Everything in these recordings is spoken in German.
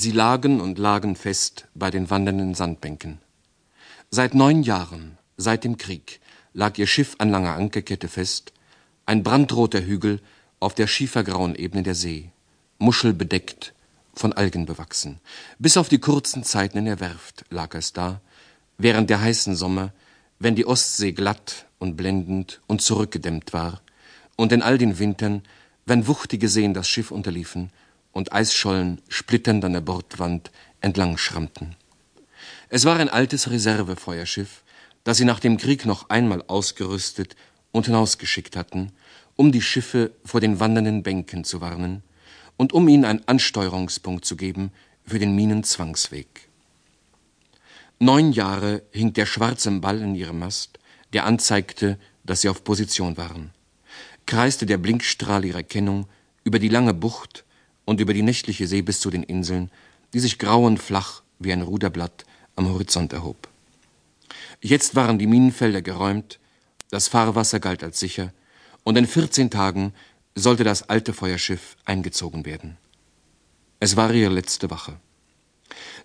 Sie lagen und lagen fest bei den wandernden Sandbänken. Seit neun Jahren, seit dem Krieg, lag ihr Schiff an langer Ankerkette fest, ein brandroter Hügel auf der schiefergrauen Ebene der See, muschelbedeckt, von Algen bewachsen. Bis auf die kurzen Zeiten in der Werft lag es da, während der heißen Sommer, wenn die Ostsee glatt und blendend und zurückgedämmt war, und in all den Wintern, wenn wuchtige Seen das Schiff unterliefen und Eisschollen splitternd an der Bordwand entlang schrammten. Es war ein altes Reservefeuerschiff, das sie nach dem Krieg noch einmal ausgerüstet und hinausgeschickt hatten, um die Schiffe vor den wandernden Bänken zu warnen und um ihnen einen Ansteuerungspunkt zu geben für den Minenzwangsweg. Neun Jahre hing der schwarze Ball in ihrem Mast, der anzeigte, dass sie auf Position waren. Kreiste der Blinkstrahl ihrer Kennung über die lange Bucht und über die nächtliche See bis zu den Inseln, die sich grau und flach wie ein Ruderblatt am Horizont erhob. Jetzt waren die Minenfelder geräumt, das Fahrwasser galt als sicher, und in vierzehn Tagen sollte das alte Feuerschiff eingezogen werden. Es war ihre letzte Wache.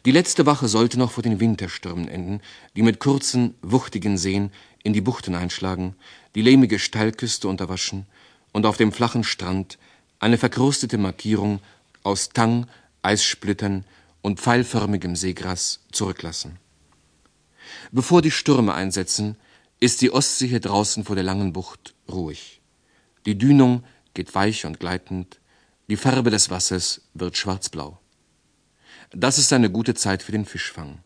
Die letzte Wache sollte noch vor den Winterstürmen enden, die mit kurzen, wuchtigen Seen in die Buchten einschlagen, die lehmige Steilküste unterwaschen und auf dem flachen Strand eine verkrustete Markierung aus Tang, Eissplittern und pfeilförmigem Seegras zurücklassen. Bevor die Stürme einsetzen, ist die Ostsee hier draußen vor der langen Bucht ruhig. Die Dünung geht weich und gleitend, die Farbe des Wassers wird schwarzblau. Das ist eine gute Zeit für den Fischfang.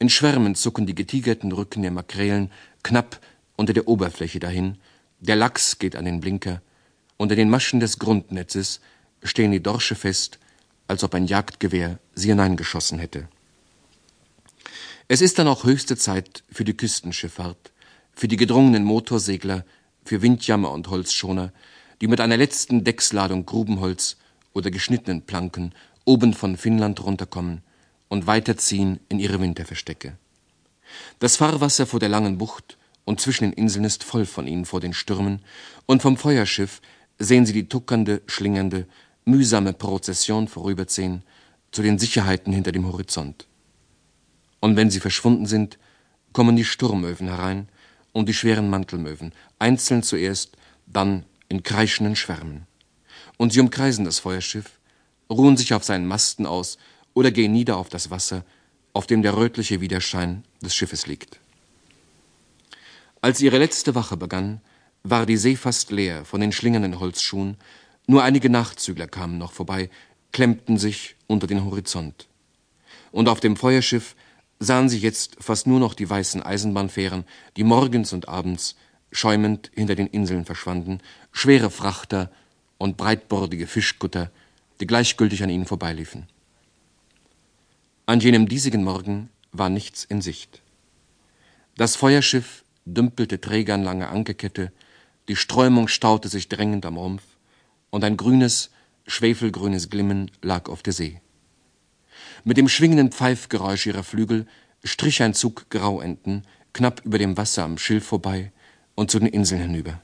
In Schwärmen zucken die getigerten Rücken der Makrelen knapp unter der Oberfläche dahin, der Lachs geht an den Blinker, unter den Maschen des Grundnetzes stehen die Dorsche fest, als ob ein Jagdgewehr sie hineingeschossen hätte. Es ist dann auch höchste Zeit für die Küstenschifffahrt, für die gedrungenen Motorsegler, für Windjammer und Holzschoner, die mit einer letzten Decksladung Grubenholz oder geschnittenen Planken oben von Finnland runterkommen und weiterziehen in ihre Winterverstecke. Das Fahrwasser vor der langen Bucht und zwischen den Inseln ist voll von ihnen vor den Stürmen, und vom Feuerschiff sehen sie die tuckernde, schlingernde, mühsame Prozession vorüberziehen zu den Sicherheiten hinter dem Horizont. Und wenn sie verschwunden sind, kommen die Sturmöwen herein und die schweren Mantelmöwen, einzeln zuerst, dann in kreischenden Schwärmen. Und sie umkreisen das Feuerschiff, ruhen sich auf seinen Masten aus oder gehen nieder auf das Wasser, auf dem der rötliche Widerschein des Schiffes liegt. Als ihre letzte Wache begann, war die See fast leer von den schlingernden Holzschuhen, nur einige Nachzügler kamen noch vorbei, klemmten sich unter den Horizont. Und auf dem Feuerschiff sahen sie jetzt fast nur noch die weißen Eisenbahnfähren, die morgens und abends schäumend hinter den Inseln verschwanden, schwere Frachter und breitbordige Fischkutter, die gleichgültig an ihnen vorbeiliefen. An jenem diesigen Morgen war nichts in Sicht. Das Feuerschiff dümpelte träger an langer Ankerkette, die Strömung staute sich drängend am Rumpf, und ein grünes, schwefelgrünes Glimmen lag auf der See. Mit dem schwingenden Pfeifgeräusch ihrer Flügel strich ein Zug Grauenten knapp über dem Wasser am Schilf vorbei und zu den Inseln hinüber.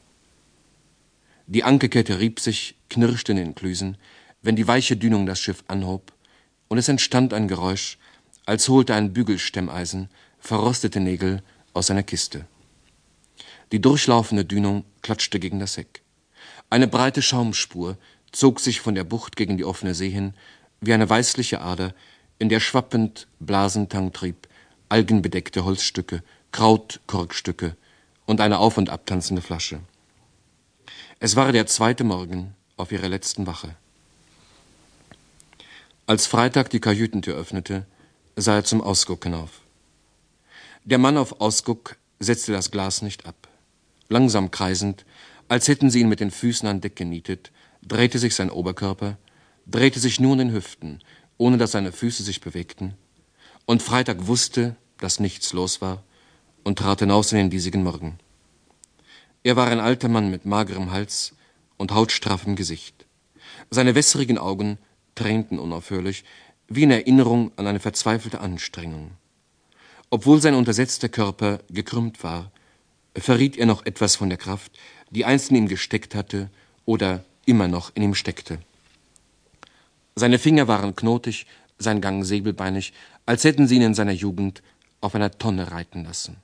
Die Ankerkette rieb sich, knirschte in den Klüsen, wenn die weiche Dünung das Schiff anhob, und es entstand ein Geräusch, als holte ein Bügelstemmeisen verrostete Nägel aus einer Kiste. Die durchlaufende Dünung klatschte gegen das Heck. Eine breite Schaumspur zog sich von der Bucht gegen die offene See hin, wie eine weißliche Ader, in der schwappend Blasentang trieb, algenbedeckte Holzstücke, Krautkorkstücke und eine auf- und abtanzende Flasche. Es war der zweite Morgen auf ihrer letzten Wache. Als Freitag die Kajütentür öffnete, sah er zum Ausguck hinauf. Der Mann auf Ausguck setzte das Glas nicht ab. Langsam kreisend, als hätten sie ihn mit den Füßen an Deck genietet, drehte sich sein Oberkörper, drehte sich nur in den Hüften, ohne dass seine Füße sich bewegten, und Freitag wusste, dass nichts los war, und trat hinaus in den diesigen Morgen. Er war ein alter Mann mit magerem Hals und hautstraffem Gesicht. Seine wässrigen Augen tränten unaufhörlich, wie in Erinnerung an eine verzweifelte Anstrengung. Obwohl sein untersetzter Körper gekrümmt war, verriet er noch etwas von der Kraft, die einst in ihm gesteckt hatte oder immer noch in ihm steckte. Seine Finger waren knotig, sein Gang säbelbeinig, als hätten sie ihn in seiner Jugend auf einer Tonne reiten lassen.